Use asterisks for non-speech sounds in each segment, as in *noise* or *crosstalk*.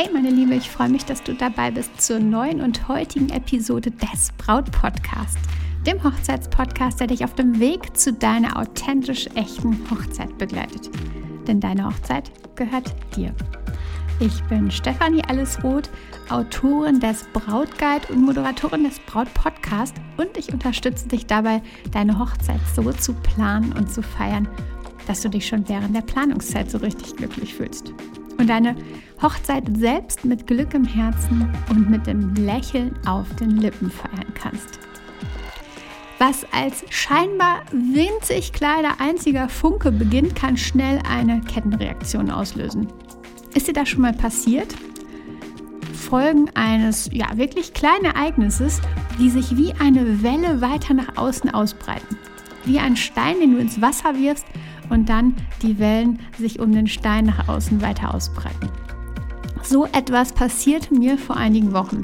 Hey meine Liebe, ich freue mich, dass du dabei bist zur neuen und heutigen Episode des Braut Podcast, dem Hochzeitspodcast, der dich auf dem Weg zu deiner authentisch echten Hochzeit begleitet. Denn deine Hochzeit gehört dir. Ich bin Stefanie Allesroth, Autorin des Brautguide und Moderatorin des Braut Podcast und ich unterstütze dich dabei, deine Hochzeit so zu planen und zu feiern, dass du dich schon während der Planungszeit so richtig glücklich fühlst und deine Hochzeit selbst mit Glück im Herzen und mit dem Lächeln auf den Lippen feiern kannst. Was als scheinbar winzig kleiner einziger Funke beginnt, kann schnell eine Kettenreaktion auslösen. Ist dir das schon mal passiert? Folgen eines ja wirklich kleinen Ereignisses, die sich wie eine Welle weiter nach außen ausbreiten. Wie ein Stein, den du ins Wasser wirfst und dann die Wellen sich um den Stein nach außen weiter ausbreiten. So etwas passierte mir vor einigen Wochen.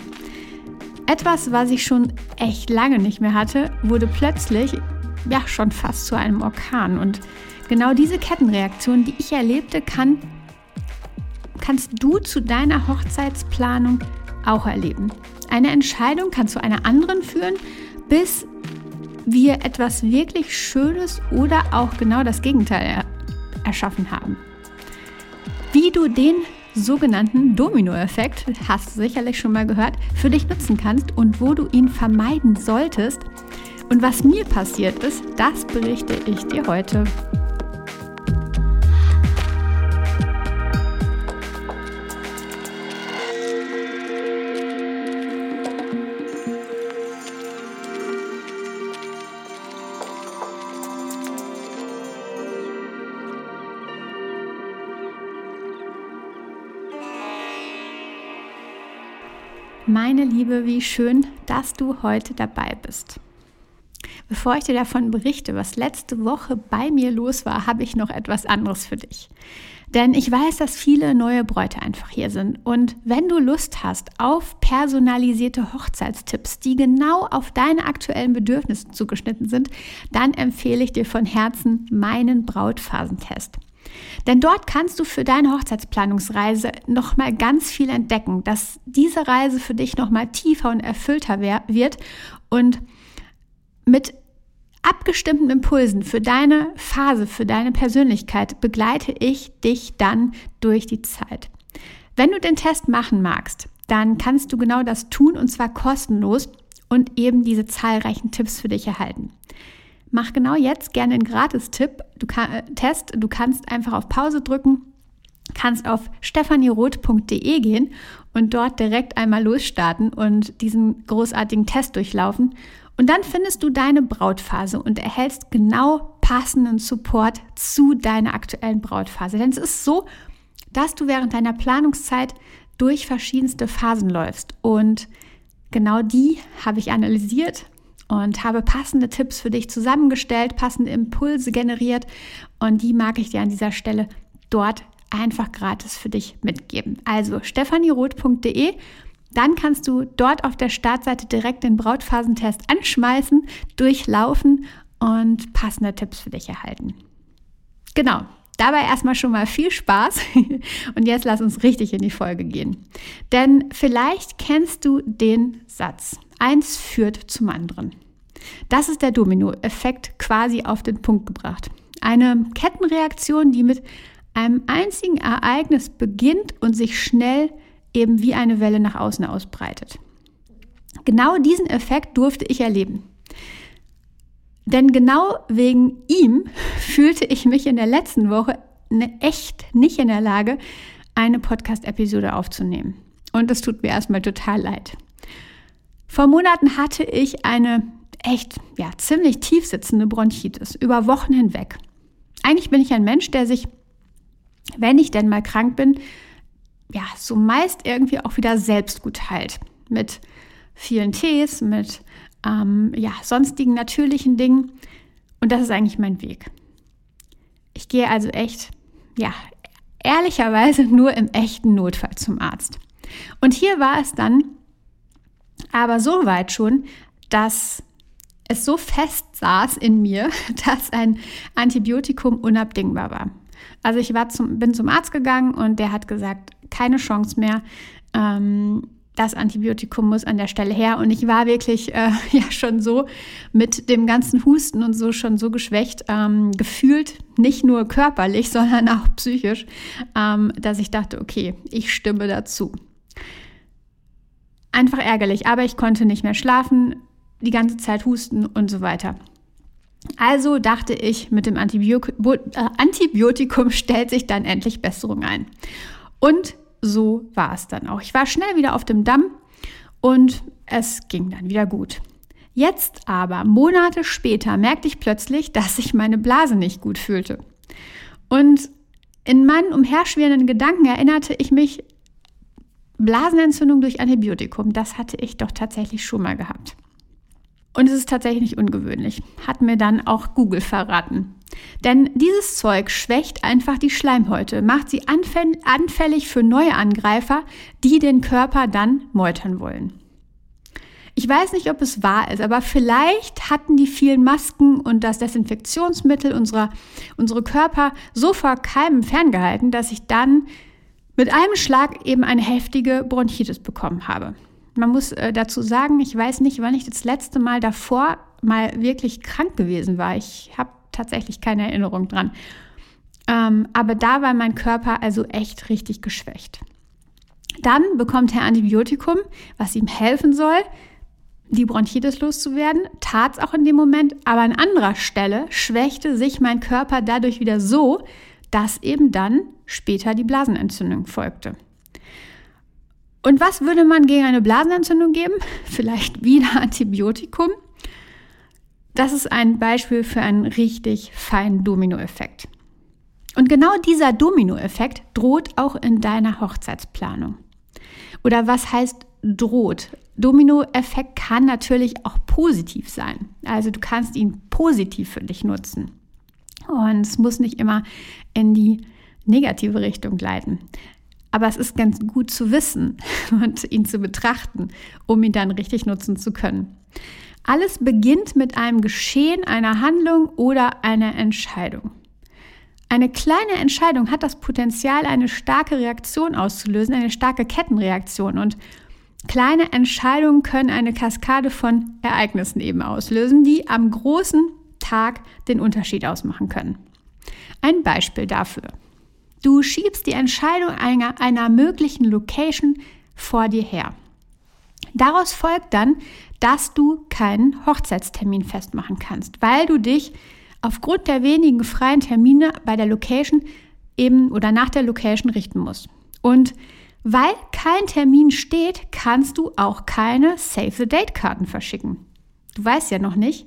Etwas, was ich schon echt lange nicht mehr hatte, wurde plötzlich ja schon fast zu einem Orkan. Und genau diese Kettenreaktion, die ich erlebte, kann, kannst du zu deiner Hochzeitsplanung auch erleben. Eine Entscheidung kann zu einer anderen führen, bis wir etwas wirklich Schönes oder auch genau das Gegenteil er erschaffen haben. Wie du den sogenannten Dominoeffekt, hast du sicherlich schon mal gehört, für dich nutzen kannst und wo du ihn vermeiden solltest und was mir passiert ist, das berichte ich dir heute. Liebe, wie schön, dass du heute dabei bist. Bevor ich dir davon berichte, was letzte Woche bei mir los war, habe ich noch etwas anderes für dich. Denn ich weiß, dass viele neue Bräute einfach hier sind. Und wenn du Lust hast auf personalisierte Hochzeitstipps, die genau auf deine aktuellen Bedürfnisse zugeschnitten sind, dann empfehle ich dir von Herzen meinen Brautphasentest. Denn dort kannst du für deine Hochzeitsplanungsreise nochmal ganz viel entdecken, dass diese Reise für dich nochmal tiefer und erfüllter wird und mit abgestimmten Impulsen für deine Phase, für deine Persönlichkeit begleite ich dich dann durch die Zeit. Wenn du den Test machen magst, dann kannst du genau das tun und zwar kostenlos und eben diese zahlreichen Tipps für dich erhalten. Mach genau jetzt gerne einen Gratis-Tipp, du kann, äh, Test. Du kannst einfach auf Pause drücken, kannst auf stefanieroth.de gehen und dort direkt einmal losstarten und diesen großartigen Test durchlaufen. Und dann findest du deine Brautphase und erhältst genau passenden Support zu deiner aktuellen Brautphase. Denn es ist so, dass du während deiner Planungszeit durch verschiedenste Phasen läufst. Und genau die habe ich analysiert und habe passende Tipps für dich zusammengestellt, passende Impulse generiert und die mag ich dir an dieser Stelle dort einfach gratis für dich mitgeben. Also stefanieroth.de, dann kannst du dort auf der Startseite direkt den Brautphasentest anschmeißen, durchlaufen und passende Tipps für dich erhalten. Genau, Dabei erstmal schon mal viel Spaß *laughs* und jetzt lass uns richtig in die Folge gehen. Denn vielleicht kennst du den Satz, eins führt zum anderen. Das ist der Dominoeffekt quasi auf den Punkt gebracht. Eine Kettenreaktion, die mit einem einzigen Ereignis beginnt und sich schnell eben wie eine Welle nach außen ausbreitet. Genau diesen Effekt durfte ich erleben. Denn genau wegen ihm *laughs* fühlte ich mich in der letzten Woche ne, echt nicht in der Lage, eine Podcast-Episode aufzunehmen. Und das tut mir erstmal total leid. Vor Monaten hatte ich eine echt, ja, ziemlich tief sitzende Bronchitis über Wochen hinweg. Eigentlich bin ich ein Mensch, der sich, wenn ich denn mal krank bin, ja, so meist irgendwie auch wieder selbst gut heilt. Mit vielen Tees, mit ähm, ja, sonstigen natürlichen Dingen. Und das ist eigentlich mein Weg. Ich gehe also echt, ja, ehrlicherweise nur im echten Notfall zum Arzt. Und hier war es dann aber so weit schon, dass es so fest saß in mir, *laughs* dass ein Antibiotikum unabdingbar war. Also ich war zum, bin zum Arzt gegangen und der hat gesagt, keine Chance mehr. Ähm, das Antibiotikum muss an der Stelle her. Und ich war wirklich äh, *laughs* ja schon so mit dem ganzen Husten und so schon so geschwächt, ähm, gefühlt, nicht nur körperlich, *laughs* sondern auch psychisch, ähm, dass ich dachte, okay, ich stimme dazu. Einfach ärgerlich, aber ich konnte nicht mehr schlafen, die ganze Zeit husten und so weiter. Also dachte ich, mit dem Antibiotikum, äh, Antibiotikum *laughs* stellt sich dann endlich Besserung ein. Und so war es dann auch. Ich war schnell wieder auf dem Damm und es ging dann wieder gut. Jetzt aber, Monate später, merkte ich plötzlich, dass sich meine Blase nicht gut fühlte. Und in meinen umherschwirrenden Gedanken erinnerte ich mich, Blasenentzündung durch Antibiotikum, das hatte ich doch tatsächlich schon mal gehabt. Und es ist tatsächlich ungewöhnlich, hat mir dann auch Google verraten. Denn dieses Zeug schwächt einfach die Schleimhäute, macht sie anfällig für neue Angreifer, die den Körper dann meutern wollen. Ich weiß nicht, ob es wahr ist, aber vielleicht hatten die vielen Masken und das Desinfektionsmittel unserer, unsere Körper so vor Keimen ferngehalten, dass ich dann mit einem Schlag eben eine heftige Bronchitis bekommen habe. Man muss äh, dazu sagen, ich weiß nicht, wann ich das letzte Mal davor mal wirklich krank gewesen war. Ich habe tatsächlich keine Erinnerung dran. Ähm, aber da war mein Körper also echt richtig geschwächt. Dann bekommt er Antibiotikum, was ihm helfen soll, die Bronchitis loszuwerden. Tat es auch in dem Moment, aber an anderer Stelle schwächte sich mein Körper dadurch wieder so, dass eben dann später die Blasenentzündung folgte. Und was würde man gegen eine Blasenentzündung geben? *laughs* Vielleicht wieder Antibiotikum. Das ist ein Beispiel für einen richtig feinen Dominoeffekt. Und genau dieser Dominoeffekt droht auch in deiner Hochzeitsplanung. Oder was heißt droht? Dominoeffekt kann natürlich auch positiv sein. Also du kannst ihn positiv für dich nutzen. Und es muss nicht immer in die negative Richtung gleiten. Aber es ist ganz gut zu wissen *laughs* und ihn zu betrachten, um ihn dann richtig nutzen zu können. Alles beginnt mit einem Geschehen, einer Handlung oder einer Entscheidung. Eine kleine Entscheidung hat das Potenzial, eine starke Reaktion auszulösen, eine starke Kettenreaktion. Und kleine Entscheidungen können eine Kaskade von Ereignissen eben auslösen, die am großen Tag den Unterschied ausmachen können. Ein Beispiel dafür. Du schiebst die Entscheidung einer, einer möglichen Location vor dir her. Daraus folgt dann, dass du keinen Hochzeitstermin festmachen kannst, weil du dich aufgrund der wenigen freien Termine bei der Location eben oder nach der Location richten musst. Und weil kein Termin steht, kannst du auch keine Save the Date Karten verschicken. Du weißt ja noch nicht,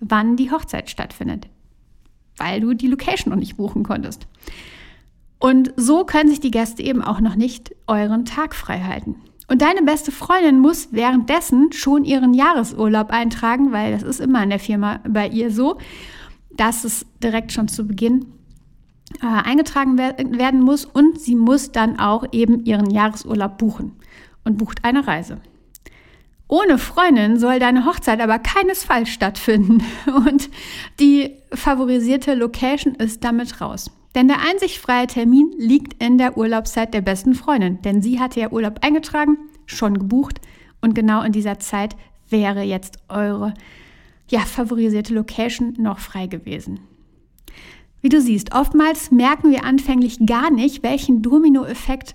wann die Hochzeit stattfindet, weil du die Location noch nicht buchen konntest. Und so können sich die Gäste eben auch noch nicht euren Tag frei halten. Und deine beste Freundin muss währenddessen schon ihren Jahresurlaub eintragen, weil das ist immer in der Firma bei ihr so, dass es direkt schon zu Beginn äh, eingetragen werden muss und sie muss dann auch eben ihren Jahresurlaub buchen und bucht eine Reise. Ohne Freundin soll deine Hochzeit aber keinesfalls stattfinden *laughs* und die favorisierte Location ist damit raus. Denn der einzig freie Termin liegt in der Urlaubszeit der besten Freundin. Denn sie hatte ja Urlaub eingetragen, schon gebucht und genau in dieser Zeit wäre jetzt eure ja, favorisierte Location noch frei gewesen. Wie du siehst, oftmals merken wir anfänglich gar nicht, welchen Dominoeffekt,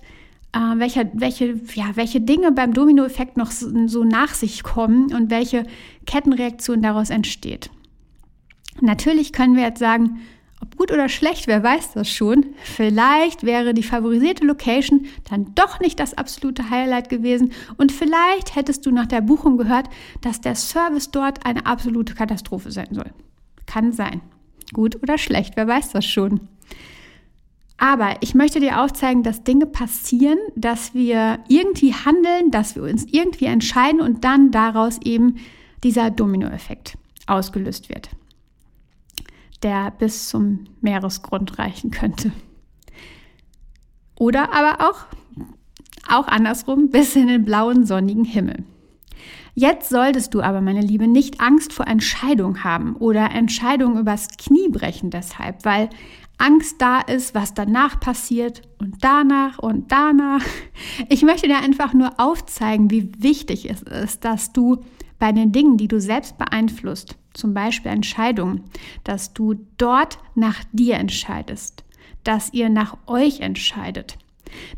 äh, welche, welche, ja, welche Dinge beim Dominoeffekt noch so, so nach sich kommen und welche Kettenreaktion daraus entsteht. Natürlich können wir jetzt sagen, ob gut oder schlecht, wer weiß das schon. Vielleicht wäre die favorisierte Location dann doch nicht das absolute Highlight gewesen und vielleicht hättest du nach der Buchung gehört, dass der Service dort eine absolute Katastrophe sein soll. Kann sein. Gut oder schlecht, wer weiß das schon. Aber ich möchte dir aufzeigen, dass Dinge passieren, dass wir irgendwie handeln, dass wir uns irgendwie entscheiden und dann daraus eben dieser Dominoeffekt ausgelöst wird der bis zum Meeresgrund reichen könnte. Oder aber auch, auch andersrum bis in den blauen sonnigen Himmel. Jetzt solltest du aber, meine Liebe, nicht Angst vor Entscheidungen haben oder Entscheidungen übers Knie brechen deshalb, weil Angst da ist, was danach passiert und danach und danach. Ich möchte dir einfach nur aufzeigen, wie wichtig es ist, dass du bei den Dingen, die du selbst beeinflusst, zum Beispiel Entscheidungen, dass du dort nach dir entscheidest, dass ihr nach euch entscheidet.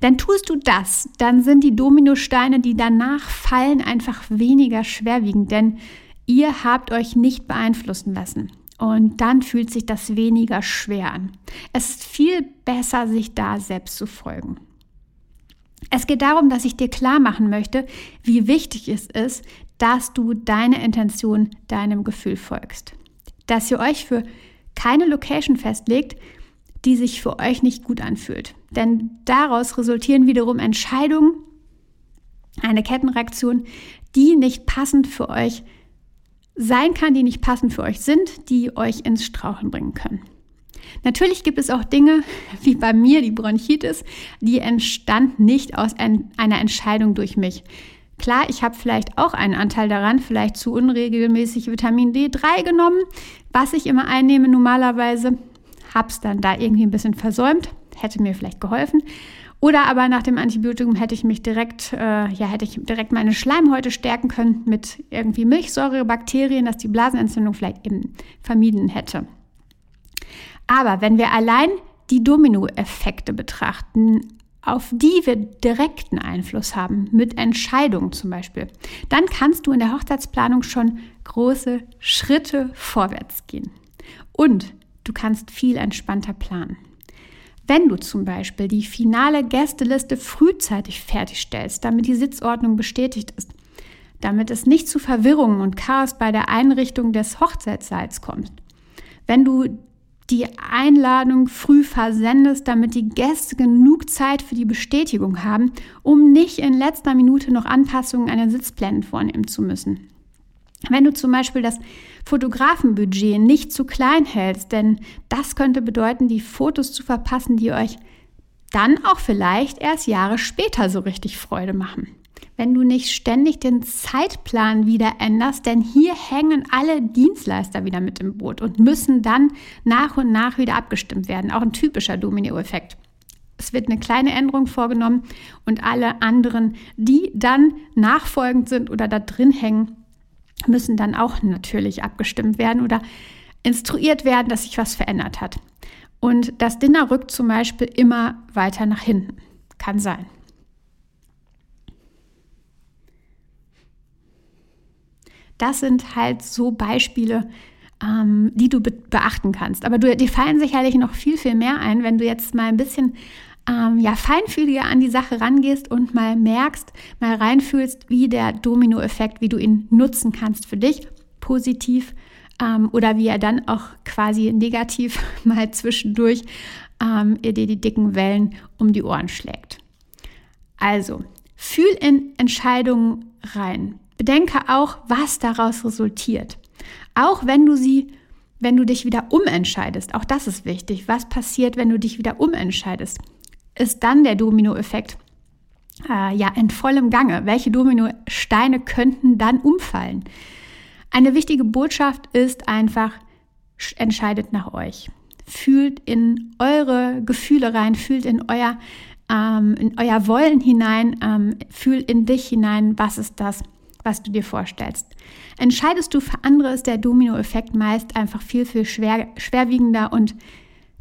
Denn tust du das, dann sind die Dominosteine, die danach fallen, einfach weniger schwerwiegend, denn ihr habt euch nicht beeinflussen lassen. Und dann fühlt sich das weniger schwer an. Es ist viel besser, sich da selbst zu folgen. Es geht darum, dass ich dir klar machen möchte, wie wichtig es ist, dass du deine Intention deinem Gefühl folgst. Dass ihr euch für keine Location festlegt, die sich für euch nicht gut anfühlt. Denn daraus resultieren wiederum Entscheidungen, eine Kettenreaktion, die nicht passend für euch sein kann, die nicht passend für euch sind, die euch ins Strauchen bringen können. Natürlich gibt es auch Dinge, *laughs* wie bei mir die Bronchitis, die entstand nicht aus ein, einer Entscheidung durch mich. Klar, ich habe vielleicht auch einen Anteil daran, vielleicht zu unregelmäßig Vitamin D3 genommen, was ich immer einnehme normalerweise, habe es dann da irgendwie ein bisschen versäumt, hätte mir vielleicht geholfen. Oder aber nach dem Antibiotikum hätte ich mich direkt, äh, ja, hätte ich direkt meine Schleimhäute stärken können mit irgendwie Milchsäurebakterien, dass die Blasenentzündung vielleicht eben vermieden hätte. Aber wenn wir allein die Dominoeffekte betrachten, auf die wir direkten Einfluss haben, mit Entscheidungen zum Beispiel, dann kannst du in der Hochzeitsplanung schon große Schritte vorwärts gehen. Und du kannst viel entspannter planen. Wenn du zum Beispiel die finale Gästeliste frühzeitig fertigstellst, damit die Sitzordnung bestätigt ist, damit es nicht zu Verwirrungen und Chaos bei der Einrichtung des Hochzeitssaals kommt, wenn du die Einladung früh versendest, damit die Gäste genug Zeit für die Bestätigung haben, um nicht in letzter Minute noch Anpassungen an den Sitzplänen vornehmen zu müssen. Wenn du zum Beispiel das Fotografenbudget nicht zu klein hältst, denn das könnte bedeuten, die Fotos zu verpassen, die euch dann auch vielleicht erst Jahre später so richtig Freude machen. Wenn du nicht ständig den Zeitplan wieder änderst, denn hier hängen alle Dienstleister wieder mit im Boot und müssen dann nach und nach wieder abgestimmt werden. Auch ein typischer Domino-Effekt. Es wird eine kleine Änderung vorgenommen und alle anderen, die dann nachfolgend sind oder da drin hängen, müssen dann auch natürlich abgestimmt werden oder instruiert werden, dass sich was verändert hat. Und das Dinner rückt zum Beispiel immer weiter nach hinten. Kann sein. Das sind halt so Beispiele, ähm, die du be beachten kannst. Aber du, dir fallen sicherlich noch viel, viel mehr ein, wenn du jetzt mal ein bisschen ähm, ja, feinfühliger an die Sache rangehst und mal merkst, mal reinfühlst, wie der Dominoeffekt, wie du ihn nutzen kannst für dich, positiv ähm, oder wie er dann auch quasi negativ *laughs* mal zwischendurch ähm, dir die dicken Wellen um die Ohren schlägt. Also, fühl in Entscheidungen rein. Bedenke auch, was daraus resultiert. Auch wenn du sie, wenn du dich wieder umentscheidest, auch das ist wichtig. Was passiert, wenn du dich wieder umentscheidest? ist dann der Dominoeffekt äh, ja in vollem Gange. Welche Dominosteine könnten dann umfallen? Eine wichtige Botschaft ist einfach, entscheidet nach euch. Fühlt in eure Gefühle rein, fühlt in euer, ähm, in euer Wollen hinein, ähm, fühlt in dich hinein, was ist das, was du dir vorstellst. Entscheidest du für andere, ist der Dominoeffekt meist einfach viel, viel schwer, schwerwiegender und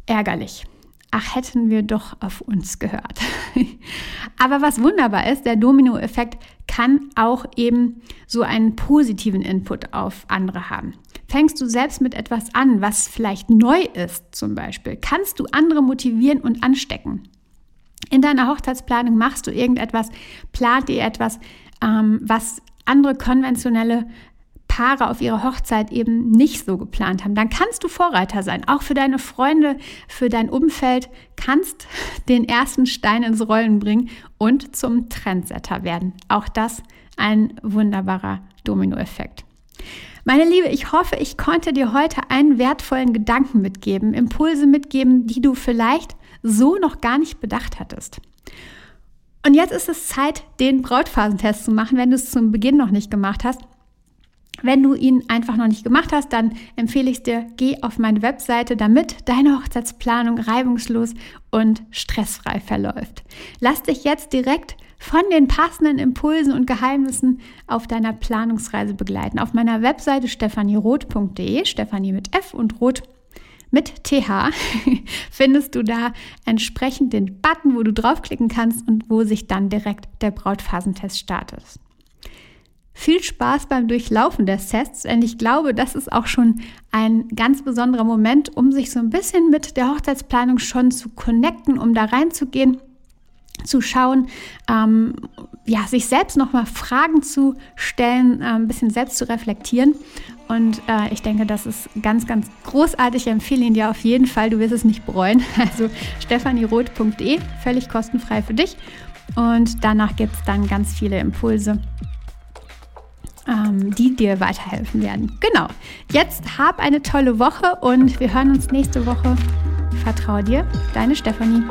ärgerlich ach, hätten wir doch auf uns gehört. *laughs* Aber was wunderbar ist, der Dominoeffekt kann auch eben so einen positiven Input auf andere haben. Fängst du selbst mit etwas an, was vielleicht neu ist zum Beispiel, kannst du andere motivieren und anstecken. In deiner Hochzeitsplanung machst du irgendetwas, plant ihr etwas, ähm, was andere konventionelle Paare auf ihre Hochzeit eben nicht so geplant haben, dann kannst du Vorreiter sein. Auch für deine Freunde, für dein Umfeld kannst *laughs* den ersten Stein ins Rollen bringen und zum Trendsetter werden. Auch das ein wunderbarer Dominoeffekt. Meine Liebe, ich hoffe, ich konnte dir heute einen wertvollen Gedanken mitgeben, Impulse mitgeben, die du vielleicht so noch gar nicht bedacht hattest. Und jetzt ist es Zeit, den Brautphasentest zu machen, wenn du es zum Beginn noch nicht gemacht hast. Wenn du ihn einfach noch nicht gemacht hast, dann empfehle ich dir, geh auf meine Webseite, damit deine Hochzeitsplanung reibungslos und stressfrei verläuft. Lass dich jetzt direkt von den passenden Impulsen und Geheimnissen auf deiner Planungsreise begleiten. Auf meiner Webseite stephanieroth.de, Stefanie mit F und Roth mit TH, *laughs* findest du da entsprechend den Button, wo du draufklicken kannst und wo sich dann direkt der Brautphasentest startet. Viel Spaß beim Durchlaufen des Tests, denn ich glaube, das ist auch schon ein ganz besonderer Moment, um sich so ein bisschen mit der Hochzeitsplanung schon zu connecten, um da reinzugehen, zu schauen, ähm, ja, sich selbst nochmal Fragen zu stellen, äh, ein bisschen selbst zu reflektieren. Und äh, ich denke, das ist ganz, ganz großartig. Ich empfehle ihn dir auf jeden Fall. Du wirst es nicht bereuen. *laughs* Also stefanieroth.de, völlig kostenfrei für dich. Und danach gibt es dann ganz viele Impulse ähm, die dir weiterhelfen werden. Genau. Jetzt hab eine tolle Woche und wir hören uns nächste Woche. Vertrau dir, deine Stefanie.